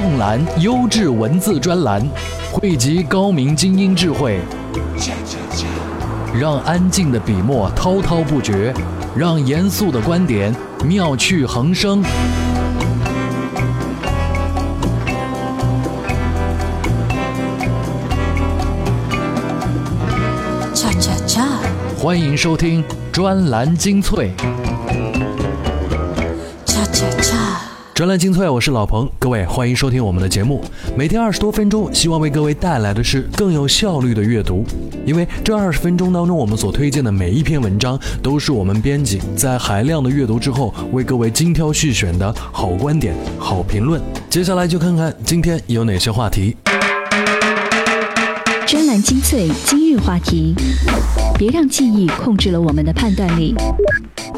纵览优质文字专栏，汇集高明精英智慧，让安静的笔墨滔滔不绝，让严肃的观点妙趣横生。欢迎收听专栏精粹。恰恰恰，专栏精粹，我是老彭，各位欢迎收听我们的节目。每天二十多分钟，希望为各位带来的是更有效率的阅读。因为这二十分钟当中，我们所推荐的每一篇文章，都是我们编辑在海量的阅读之后，为各位精挑细选的好观点、好评论。接下来就看看今天有哪些话题。专栏精粹今日话题：别让记忆控制了我们的判断力。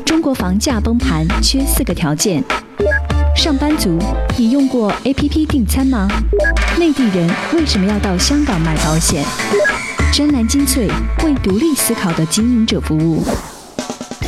中国房价崩盘缺四个条件。上班族，你用过 APP 订餐吗？内地人为什么要到香港买保险？专栏精粹为独立思考的经营者服务。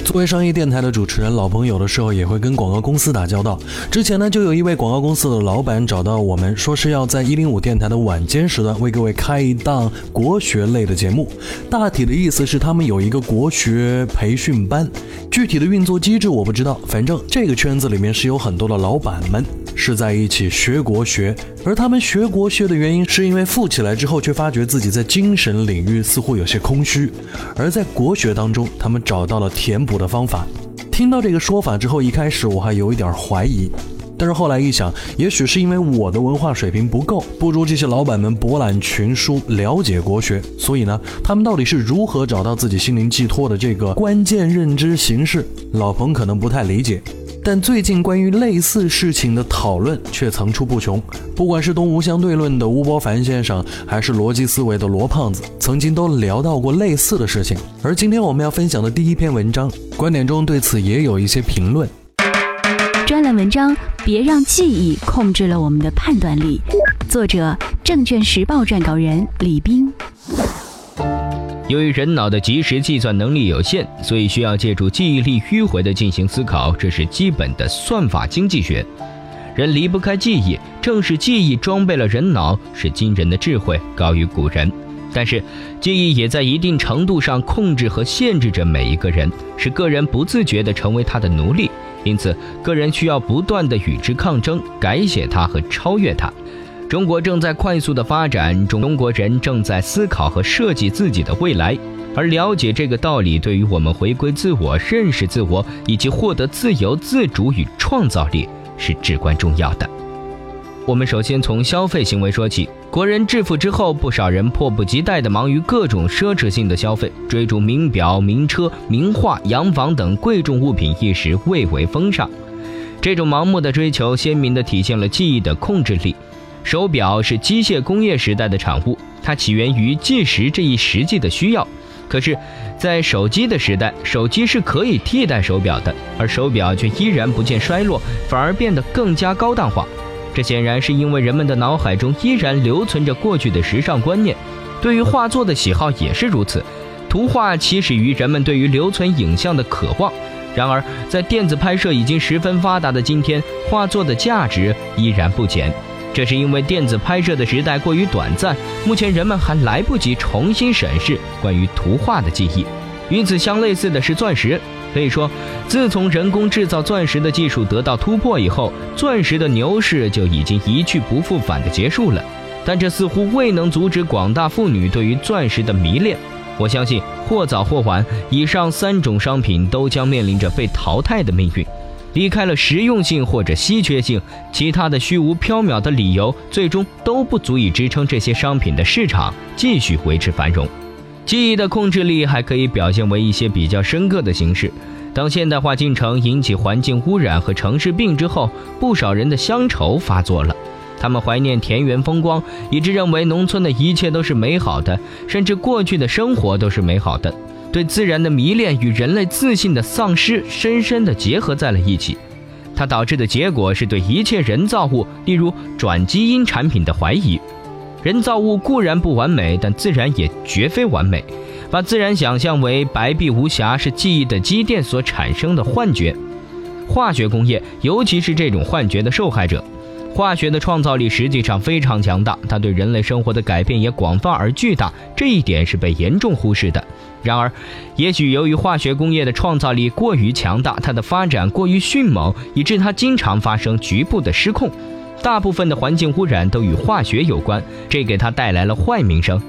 作为商业电台的主持人，老彭有的时候也会跟广告公司打交道。之前呢，就有一位广告公司的老板找到我们，说是要在一零五电台的晚间时段为各位开一档国学类的节目。大体的意思是，他们有一个国学培训班，具体的运作机制我不知道。反正这个圈子里面是有很多的老板们是在一起学国学，而他们学国学的原因，是因为富起来之后，却发觉自己在精神领域似乎有些空虚，而在国学当中，他们找到了填补的方法。听到这个说法之后，一开始我还有一点怀疑，但是后来一想，也许是因为我的文化水平不够，不如这些老板们博览群书，了解国学，所以呢，他们到底是如何找到自己心灵寄托的这个关键认知形式，老彭可能不太理解。但最近关于类似事情的讨论却层出不穷，不管是东吴相对论的吴伯凡先生，还是逻辑思维的罗胖子，曾经都聊到过类似的事情。而今天我们要分享的第一篇文章，观点中对此也有一些评论。专栏文章：别让记忆控制了我们的判断力。作者：证券时报撰稿人李斌。由于人脑的即时计算能力有限，所以需要借助记忆力迂回地进行思考，这是基本的算法经济学。人离不开记忆，正是记忆装备了人脑，使今人的智慧高于古人。但是，记忆也在一定程度上控制和限制着每一个人，使个人不自觉地成为他的奴隶。因此，个人需要不断地与之抗争，改写它和超越它。中国正在快速的发展，中国人正在思考和设计自己的未来，而了解这个道理，对于我们回归自我、认识自我以及获得自由、自主与创造力是至关重要的。我们首先从消费行为说起。国人致富之后，不少人迫不及待地忙于各种奢侈性的消费，追逐名表、名车、名画、洋房等贵重物品，一时蔚为风尚。这种盲目的追求，鲜明地体现了记忆的控制力。手表是机械工业时代的产物，它起源于计时这一实际的需要。可是，在手机的时代，手机是可以替代手表的，而手表却依然不见衰落，反而变得更加高档化。这显然是因为人们的脑海中依然留存着过去的时尚观念，对于画作的喜好也是如此。图画起始于人们对于留存影像的渴望，然而在电子拍摄已经十分发达的今天，画作的价值依然不减。这是因为电子拍摄的时代过于短暂，目前人们还来不及重新审视关于图画的记忆。与此相类似的是钻石。可以说，自从人工制造钻石的技术得到突破以后，钻石的牛市就已经一去不复返的结束了。但这似乎未能阻止广大妇女对于钻石的迷恋。我相信，或早或晚，以上三种商品都将面临着被淘汰的命运。离开了实用性或者稀缺性，其他的虚无缥缈的理由，最终都不足以支撑这些商品的市场继续维持繁荣。记忆的控制力还可以表现为一些比较深刻的形式。当现代化进程引起环境污染和城市病之后，不少人的乡愁发作了。他们怀念田园风光，以致认为农村的一切都是美好的，甚至过去的生活都是美好的。对自然的迷恋与人类自信的丧失深深地结合在了一起。它导致的结果是对一切人造物，例如转基因产品的怀疑。人造物固然不完美，但自然也绝非完美。把自然想象为白璧无瑕，是记忆的积淀所产生的幻觉。化学工业，尤其是这种幻觉的受害者。化学的创造力实际上非常强大，它对人类生活的改变也广泛而巨大，这一点是被严重忽视的。然而，也许由于化学工业的创造力过于强大，它的发展过于迅猛，以致它经常发生局部的失控。大部分的环境污染都与化学有关，这给它带来了坏名声。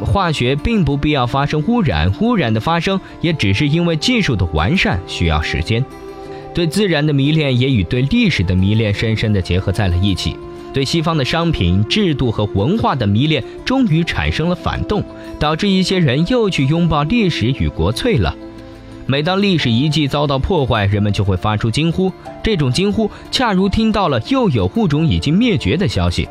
化学并不必要发生污染，污染的发生也只是因为技术的完善需要时间。对自然的迷恋也与对历史的迷恋深深地结合在了一起。对西方的商品、制度和文化的迷恋，终于产生了反动，导致一些人又去拥抱历史与国粹了。每当历史遗迹遭到破坏，人们就会发出惊呼，这种惊呼恰如听到了又有物种已经灭绝的消息。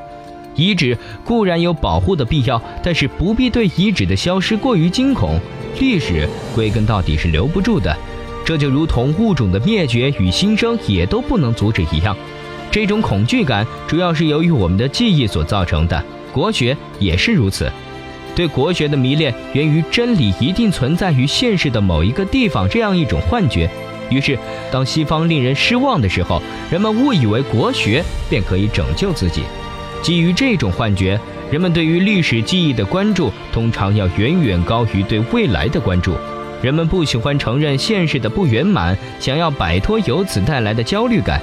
遗址固然有保护的必要，但是不必对遗址的消失过于惊恐。历史归根到底是留不住的，这就如同物种的灭绝与新生也都不能阻止一样。这种恐惧感主要是由于我们的记忆所造成的，国学也是如此。对国学的迷恋源于真理一定存在于现实的某一个地方这样一种幻觉。于是，当西方令人失望的时候，人们误以为国学便可以拯救自己。基于这种幻觉，人们对于历史记忆的关注通常要远远高于对未来的关注。人们不喜欢承认现实的不圆满，想要摆脱由此带来的焦虑感。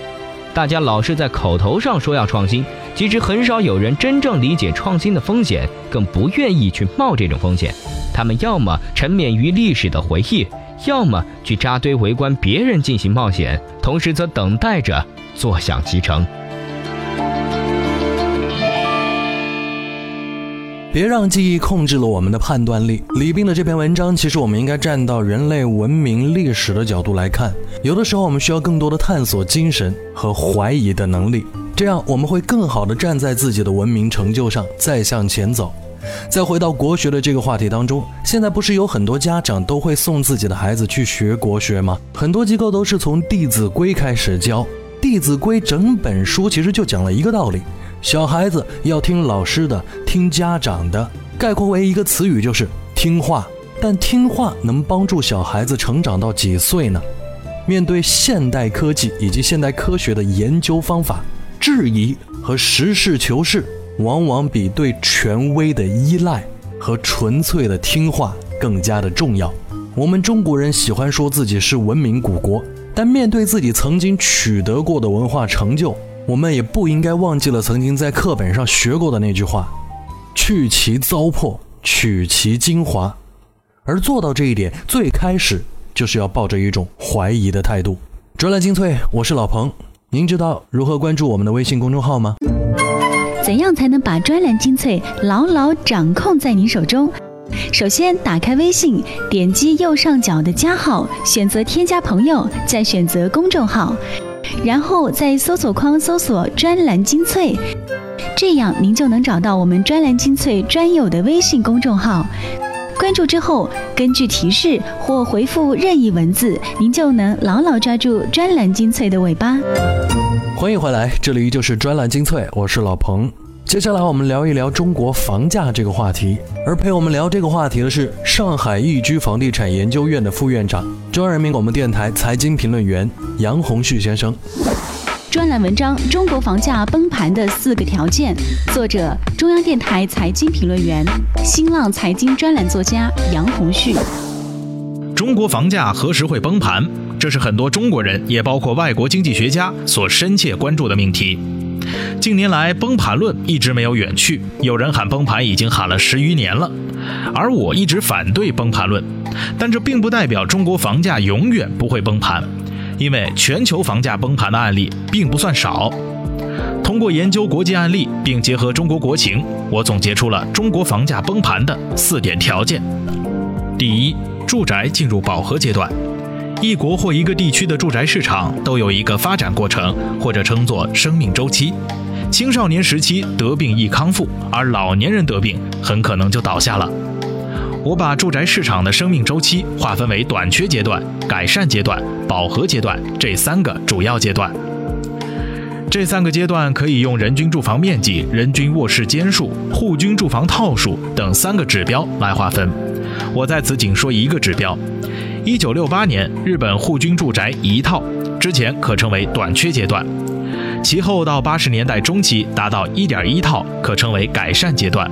大家老是在口头上说要创新，其实很少有人真正理解创新的风险，更不愿意去冒这种风险。他们要么沉湎于历史的回忆，要么去扎堆围观别人进行冒险，同时则等待着坐享其成。别让记忆控制了我们的判断力。李斌的这篇文章，其实我们应该站到人类文明历史的角度来看。有的时候，我们需要更多的探索精神和怀疑的能力，这样我们会更好的站在自己的文明成就上再向前走。再回到国学的这个话题当中，现在不是有很多家长都会送自己的孩子去学国学吗？很多机构都是从《弟子规》开始教，《弟子规》整本书其实就讲了一个道理。小孩子要听老师的，听家长的，概括为一个词语就是听话。但听话能帮助小孩子成长到几岁呢？面对现代科技以及现代科学的研究方法，质疑和实事求是，往往比对权威的依赖和纯粹的听话更加的重要。我们中国人喜欢说自己是文明古国，但面对自己曾经取得过的文化成就。我们也不应该忘记了曾经在课本上学过的那句话：“去其糟粕，取其精华。”而做到这一点，最开始就是要抱着一种怀疑的态度。专栏精粹，我是老彭。您知道如何关注我们的微信公众号吗？怎样才能把专栏精粹牢牢掌控在您手中？首先，打开微信，点击右上角的加号，选择添加朋友，再选择公众号。然后在搜索框搜索“专栏精粹”，这样您就能找到我们“专栏精粹”专有的微信公众号。关注之后，根据提示或回复任意文字，您就能牢牢抓住“专栏精粹”的尾巴。欢迎回来，这里依旧是“专栏精粹”，我是老彭。接下来我们聊一聊中国房价这个话题，而陪我们聊这个话题的是上海易居房地产研究院的副院长、中央人民广播电台财经评论员杨红旭先生。专栏文章《中国房价崩盘的四个条件》，作者中央电台财经评论员、新浪财经专栏作家杨红旭。中国房价何时会崩盘？这是很多中国人，也包括外国经济学家所深切关注的命题。近年来，崩盘论一直没有远去，有人喊崩盘已经喊了十余年了，而我一直反对崩盘论，但这并不代表中国房价永远不会崩盘，因为全球房价崩盘的案例并不算少。通过研究国际案例，并结合中国国情，我总结出了中国房价崩盘的四点条件：第一，住宅进入饱和阶段。一国或一个地区的住宅市场都有一个发展过程，或者称作生命周期。青少年时期得病易康复，而老年人得病很可能就倒下了。我把住宅市场的生命周期划分为短缺阶段、改善阶段、饱和阶段这三个主要阶段。这三个阶段可以用人均住房面积、人均卧室间数、户均住房套数等三个指标来划分。我在此仅说一个指标。一九六八年，日本户均住宅一套，之前可称为短缺阶段。其后到八十年代中期达到一点一套，可称为改善阶段。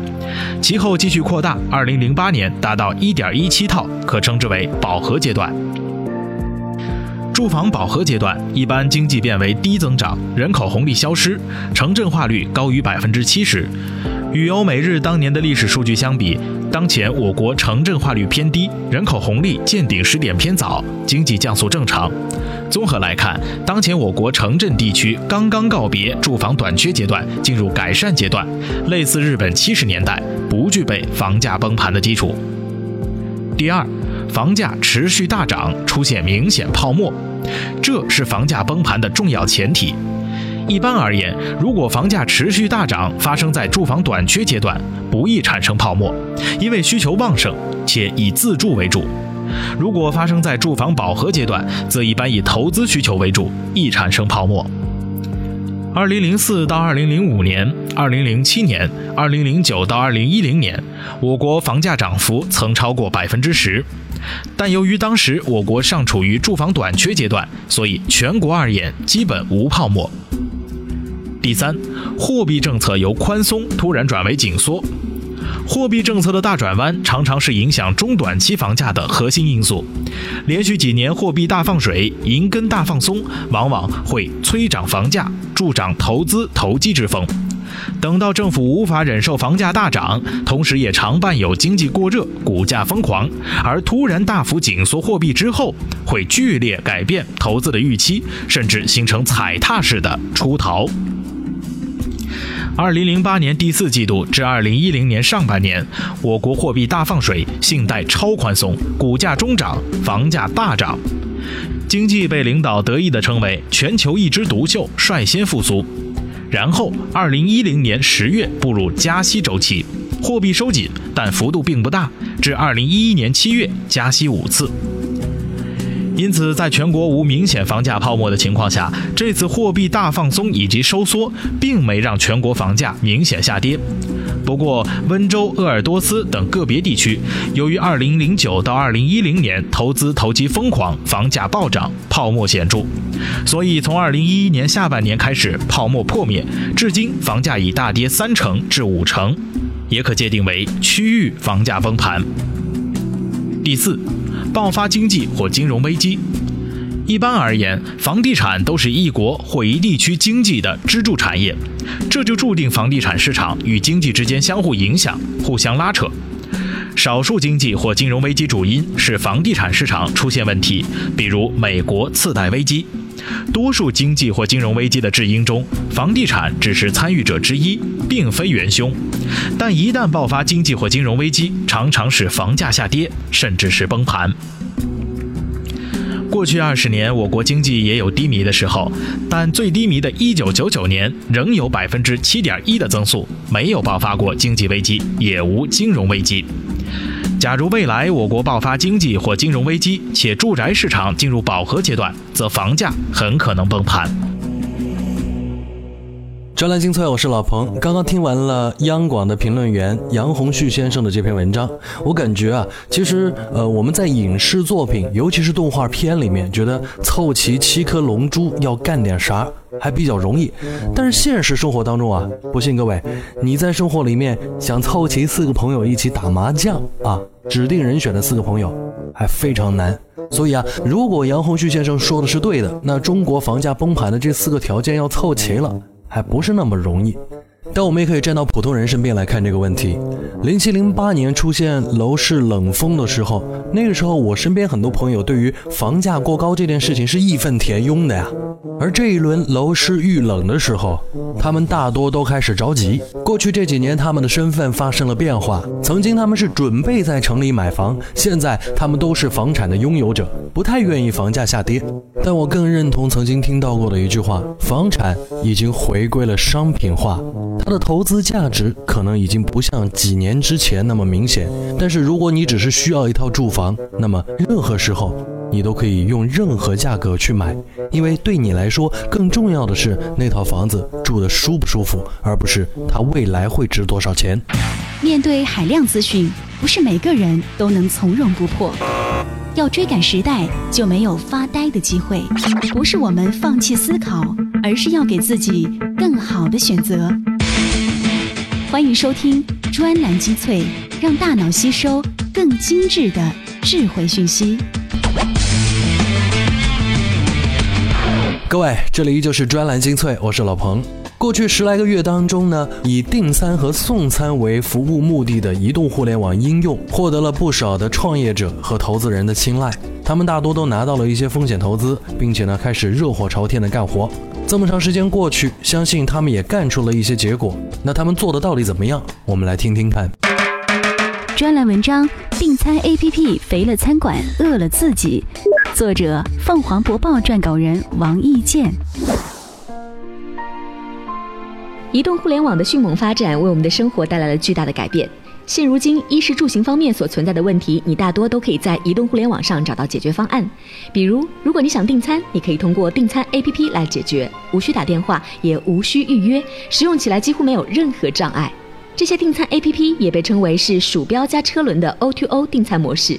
其后继续扩大，二零零八年达到一点一七套，可称之为饱和阶段。住房饱和阶段，一般经济变为低增长，人口红利消失，城镇化率高于百分之七十。与欧美日当年的历史数据相比，当前我国城镇化率偏低，人口红利见顶时点偏早，经济降速正常。综合来看，当前我国城镇地区刚刚告别住房短缺阶段，进入改善阶段，类似日本七十年代，不具备房价崩盘的基础。第二，房价持续大涨，出现明显泡沫，这是房价崩盘的重要前提。一般而言，如果房价持续大涨，发生在住房短缺阶段，不易产生泡沫，因为需求旺盛且以自住为主；如果发生在住房饱和阶段，则一般以投资需求为主，易产生泡沫。二零零四到二零零五年、二零零七年、二零零九到二零一零年，我国房价涨幅曾超过百分之十，但由于当时我国尚处于住房短缺阶段，所以全国而言基本无泡沫。第三，货币政策由宽松突然转为紧缩，货币政策的大转弯常常是影响中短期房价的核心因素。连续几年货币大放水、银根大放松，往往会催涨房价，助长投资投机之风。等到政府无法忍受房价大涨，同时也常伴有经济过热、股价疯狂，而突然大幅紧缩货币之后，会剧烈改变投资的预期，甚至形成踩踏式的出逃。二零零八年第四季度至二零一零年上半年，我国货币大放水，信贷超宽松，股价中涨，房价大涨，经济被领导得意地称为全球一枝独秀，率先复苏。然后，二零一零年十月步入加息周期，货币收紧，但幅度并不大，至二零一一年七月加息五次。因此，在全国无明显房价泡沫的情况下，这次货币大放松以及收缩，并没让全国房价明显下跌。不过，温州、鄂尔多斯等个别地区，由于2009到2010年投资投机疯狂，房价暴涨，泡沫显著，所以从2011年下半年开始泡沫破灭，至今房价已大跌三成至五成，也可界定为区域房价崩盘。第四。爆发经济或金融危机，一般而言，房地产都是一国或一地区经济的支柱产业，这就注定房地产市场与经济之间相互影响、互相拉扯。少数经济或金融危机主因是房地产市场出现问题，比如美国次贷危机。多数经济或金融危机的致因中，房地产只是参与者之一，并非元凶。但一旦爆发经济或金融危机，常常使房价下跌，甚至是崩盘。过去二十年，我国经济也有低迷的时候，但最低迷的一九九九年仍有百分之七点一的增速，没有爆发过经济危机，也无金融危机。假如未来我国爆发经济或金融危机，且住宅市场进入饱和阶段，则房价很可能崩盘。专栏精粹，我是老彭。刚刚听完了央广的评论员杨红旭先生的这篇文章，我感觉啊，其实呃，我们在影视作品，尤其是动画片里面，觉得凑齐七颗龙珠要干点啥还比较容易。但是现实生活当中啊，不信各位，你在生活里面想凑齐四个朋友一起打麻将啊，指定人选的四个朋友还非常难。所以啊，如果杨红旭先生说的是对的，那中国房价崩盘的这四个条件要凑齐了。还不是那么容易，但我们也可以站到普通人身边来看这个问题。零七零八年出现楼市冷风的时候，那个时候我身边很多朋友对于房价过高这件事情是义愤填膺的呀。而这一轮楼市遇冷的时候，他们大多都开始着急。过去这几年，他们的身份发生了变化。曾经他们是准备在城里买房，现在他们都是房产的拥有者，不太愿意房价下跌。但我更认同曾经听到过的一句话：房产已经回归了商品化，它的投资价值可能已经不像几年之前那么明显。但是如果你只是需要一套住房，那么任何时候。你都可以用任何价格去买，因为对你来说，更重要的是那套房子住的舒不舒服，而不是它未来会值多少钱。面对海量资讯，不是每个人都能从容不迫。要追赶时代，就没有发呆的机会。不是我们放弃思考，而是要给自己更好的选择。欢迎收听专栏精粹，让大脑吸收更精致的智慧讯息。各位，这里依旧是专栏精粹，我是老彭。过去十来个月当中呢，以订餐和送餐为服务目的的移动互联网应用，获得了不少的创业者和投资人的青睐。他们大多都拿到了一些风险投资，并且呢，开始热火朝天的干活。这么长时间过去，相信他们也干出了一些结果。那他们做的到底怎么样？我们来听听看。专栏文章：订餐 APP 肥了餐馆，饿了自己。作者：凤凰博报撰稿人王毅健。移动互联网的迅猛发展为我们的生活带来了巨大的改变。现如今，衣食住行方面所存在的问题，你大多都可以在移动互联网上找到解决方案。比如，如果你想订餐，你可以通过订餐 APP 来解决，无需打电话，也无需预约，使用起来几乎没有任何障碍。这些订餐 APP 也被称为是鼠标加车轮的 O2O 订餐模式。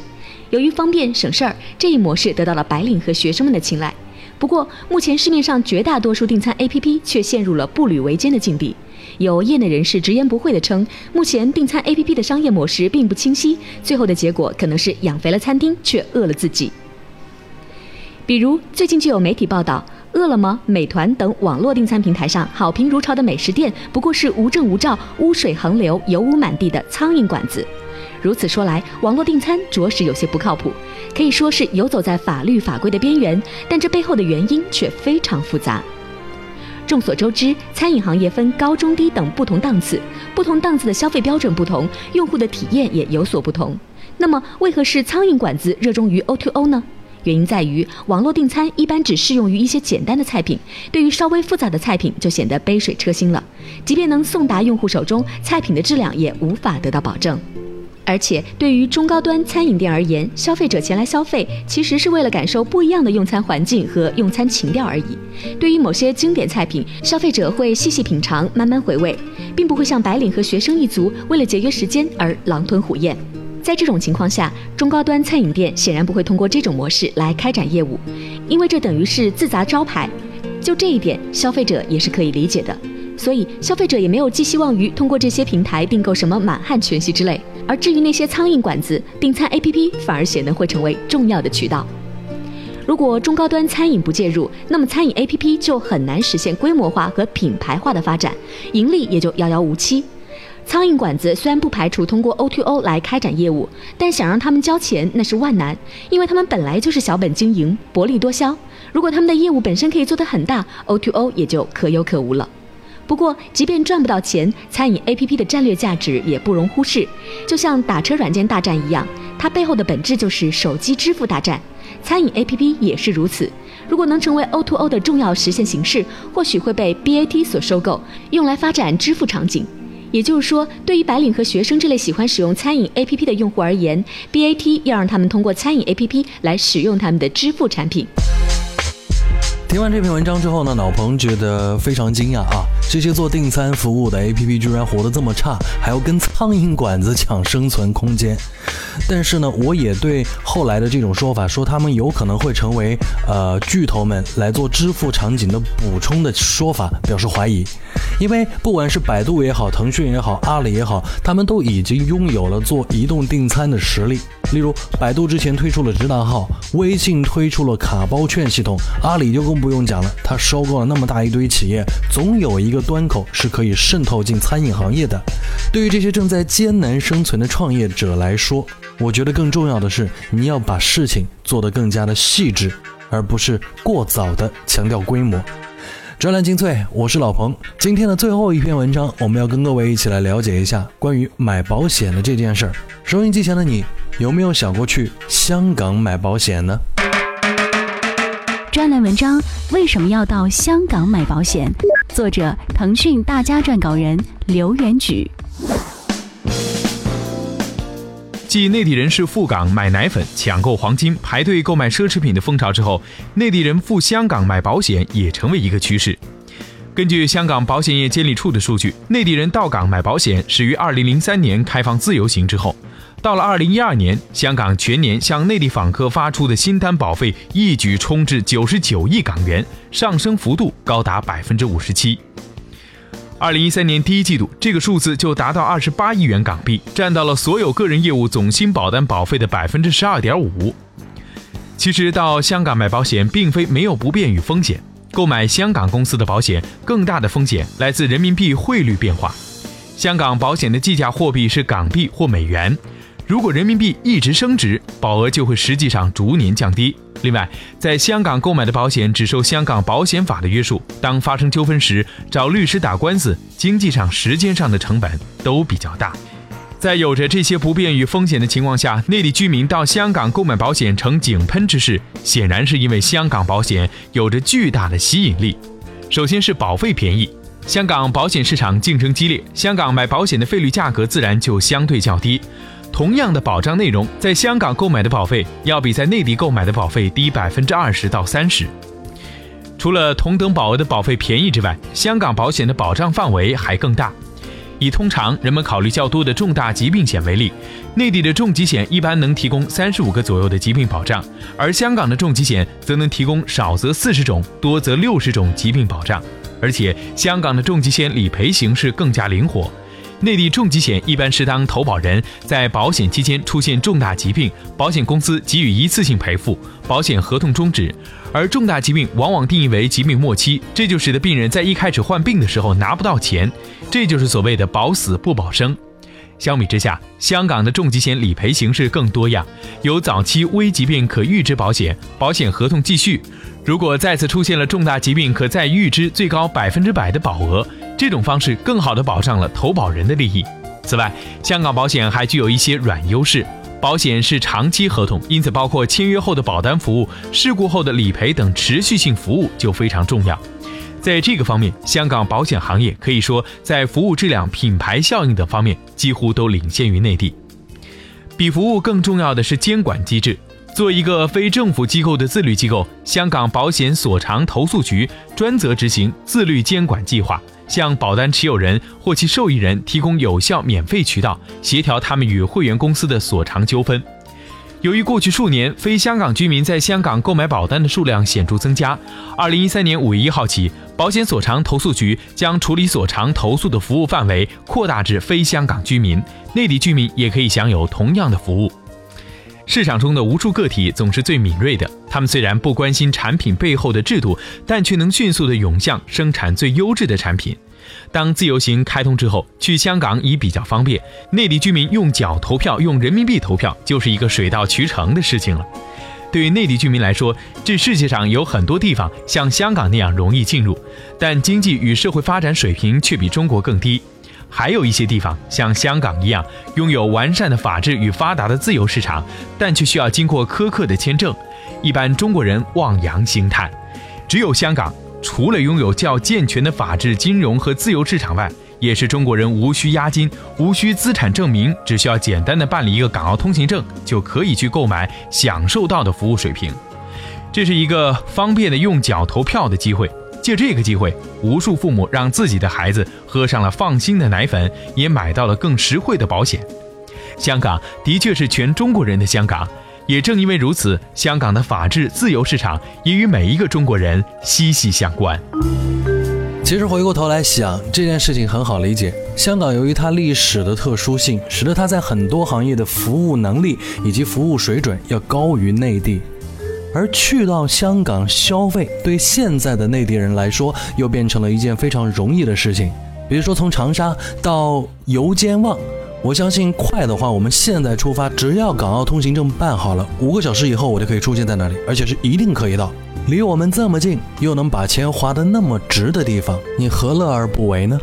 由于方便省事儿，这一模式得到了白领和学生们的青睐。不过，目前市面上绝大多数订餐 APP 却陷入了步履维艰的境地。有业内人士直言不讳地称，目前订餐 APP 的商业模式并不清晰，最后的结果可能是养肥了餐厅，却饿了自己。比如，最近就有媒体报道，饿了么、美团等网络订餐平台上好评如潮的美食店，不过是无证无照、污水横流、油污满地的苍蝇馆子。如此说来，网络订餐着实有些不靠谱，可以说是游走在法律法规的边缘。但这背后的原因却非常复杂。众所周知，餐饮行业分高中低等不同档次，不同档次的消费标准不同，用户的体验也有所不同。那么，为何是苍蝇馆子热衷于 O2O 呢？原因在于，网络订餐一般只适用于一些简单的菜品，对于稍微复杂的菜品就显得杯水车薪了。即便能送达用户手中，菜品的质量也无法得到保证。而且，对于中高端餐饮店而言，消费者前来消费其实是为了感受不一样的用餐环境和用餐情调而已。对于某些经典菜品，消费者会细细品尝，慢慢回味，并不会像白领和学生一族为了节约时间而狼吞虎咽。在这种情况下，中高端餐饮店显然不会通过这种模式来开展业务，因为这等于是自砸招牌。就这一点，消费者也是可以理解的。所以，消费者也没有寄希望于通过这些平台订购什么满汉全席之类。而至于那些苍蝇馆子，订餐 APP 反而显得会成为重要的渠道。如果中高端餐饮不介入，那么餐饮 APP 就很难实现规模化和品牌化的发展，盈利也就遥遥无期。苍蝇馆子虽然不排除通过 O2O 来开展业务，但想让他们交钱那是万难，因为他们本来就是小本经营，薄利多销。如果他们的业务本身可以做得很大，O2O 也就可有可无了。不过，即便赚不到钱，餐饮 APP 的战略价值也不容忽视。就像打车软件大战一样，它背后的本质就是手机支付大战。餐饮 APP 也是如此。如果能成为 O2O 的重要实现形式，或许会被 BAT 所收购，用来发展支付场景。也就是说，对于白领和学生这类喜欢使用餐饮 APP 的用户而言，BAT 要让他们通过餐饮 APP 来使用他们的支付产品。听完这篇文章之后呢，老彭觉得非常惊讶啊！这些做订餐服务的 APP 居然活得这么差，还要跟苍蝇馆子抢生存空间。但是呢，我也对后来的这种说法，说他们有可能会成为呃巨头们来做支付场景的补充的说法表示怀疑。因为不管是百度也好，腾讯也好，阿里也好，他们都已经拥有了做移动订餐的实力。例如，百度之前推出了直达号，微信推出了卡包券系统，阿里就更不用讲了。他收购了那么大一堆企业，总有一个端口是可以渗透进餐饮行业的。对于这些正在艰难生存的创业者来说，我觉得更重要的是，你要把事情做得更加的细致，而不是过早的强调规模。专栏精粹，我是老彭。今天的最后一篇文章，我们要跟各位一起来了解一下关于买保险的这件事儿。收音机前的你。有没有想过去香港买保险呢？专栏文章为什么要到香港买保险？作者：腾讯大家撰稿人刘元举。继内地人士赴港买奶粉、抢购黄金、排队购买奢侈品的风潮之后，内地人赴香港买保险也成为一个趋势。根据香港保险业监理处的数据，内地人到港买保险始于2003年开放自由行之后。到了二零一二年，香港全年向内地访客发出的新单保费一举冲至九十九亿港元，上升幅度高达百分之五十七。二零一三年第一季度，这个数字就达到二十八亿元港币，占到了所有个人业务总新保单保费的百分之十二点五。其实到香港买保险，并非没有不便与风险。购买香港公司的保险，更大的风险来自人民币汇率变化。香港保险的计价货币是港币或美元。如果人民币一直升值，保额就会实际上逐年降低。另外，在香港购买的保险只受香港保险法的约束，当发生纠纷时，找律师打官司，经济上、时间上的成本都比较大。在有着这些不便与风险的情况下，内地居民到香港购买保险呈井喷之势，显然是因为香港保险有着巨大的吸引力。首先是保费便宜，香港保险市场竞争激烈，香港买保险的费率价格自然就相对较低。同样的保障内容，在香港购买的保费要比在内地购买的保费低百分之二十到三十。除了同等保额的保费便宜之外，香港保险的保障范围还更大。以通常人们考虑较多的重大疾病险为例，内地的重疾险一般能提供三十五个左右的疾病保障，而香港的重疾险则能提供少则四十种，多则六十种疾病保障。而且香港的重疾险理赔形式更加灵活。内地重疾险一般是当投保人在保险期间出现重大疾病，保险公司给予一次性赔付，保险合同终止。而重大疾病往往定义为疾病末期，这就使得病人在一开始患病的时候拿不到钱，这就是所谓的保死不保生。相比之下，香港的重疾险理赔形式更多样，有早期危疾病可预支保险，保险合同继续，如果再次出现了重大疾病，可再预支最高百分之百的保额。这种方式更好地保障了投保人的利益。此外，香港保险还具有一些软优势。保险是长期合同，因此包括签约后的保单服务、事故后的理赔等持续性服务就非常重要。在这个方面，香港保险行业可以说在服务质量、品牌效应等方面几乎都领先于内地。比服务更重要的是监管机制。作为一个非政府机构的自律机构，香港保险所长投诉局专责执行自律监管计划。向保单持有人或其受益人提供有效免费渠道，协调他们与会员公司的所偿纠纷。由于过去数年非香港居民在香港购买保单的数量显著增加，二零一三年五月一号起，保险所偿投诉局将处理所偿投诉的服务范围扩大至非香港居民，内地居民也可以享有同样的服务。市场中的无数个体总是最敏锐的，他们虽然不关心产品背后的制度，但却能迅速地涌向生产最优质的产品。当自由行开通之后，去香港已比较方便，内地居民用脚投票、用人民币投票就是一个水到渠成的事情了。对于内地居民来说，这世界上有很多地方像香港那样容易进入，但经济与社会发展水平却比中国更低。还有一些地方像香港一样，拥有完善的法治与发达的自由市场，但却需要经过苛刻的签证。一般中国人望洋兴叹，只有香港，除了拥有较健全的法治、金融和自由市场外，也是中国人无需押金、无需资产证明，只需要简单的办理一个港澳通行证，就可以去购买、享受到的服务水平。这是一个方便的用脚投票的机会。借这个机会，无数父母让自己的孩子喝上了放心的奶粉，也买到了更实惠的保险。香港的确是全中国人的香港，也正因为如此，香港的法治自由市场也与每一个中国人息息相关。其实回过头来想，这件事情很好理解。香港由于它历史的特殊性，使得它在很多行业的服务能力以及服务水准要高于内地。而去到香港消费，对现在的内地人来说，又变成了一件非常容易的事情。比如说，从长沙到油尖旺，我相信快的话，我们现在出发，只要港澳通行证办好了，五个小时以后我就可以出现在那里，而且是一定可以到。离我们这么近，又能把钱花得那么值的地方，你何乐而不为呢？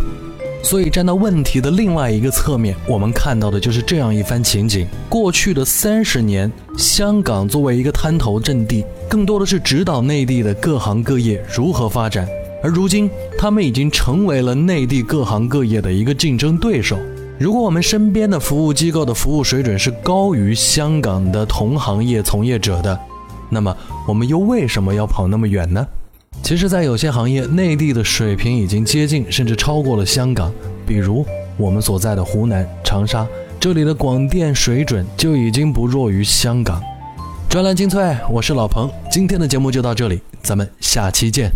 所以，站到问题的另外一个侧面，我们看到的就是这样一番情景：过去的三十年，香港作为一个滩头阵地，更多的是指导内地的各行各业如何发展；而如今，他们已经成为了内地各行各业的一个竞争对手。如果我们身边的服务机构的服务水准是高于香港的同行业从业者的，那么我们又为什么要跑那么远呢？其实，在有些行业，内地的水平已经接近甚至超过了香港。比如我们所在的湖南长沙，这里的广电水准就已经不弱于香港。专栏精粹，我是老彭，今天的节目就到这里，咱们下期见。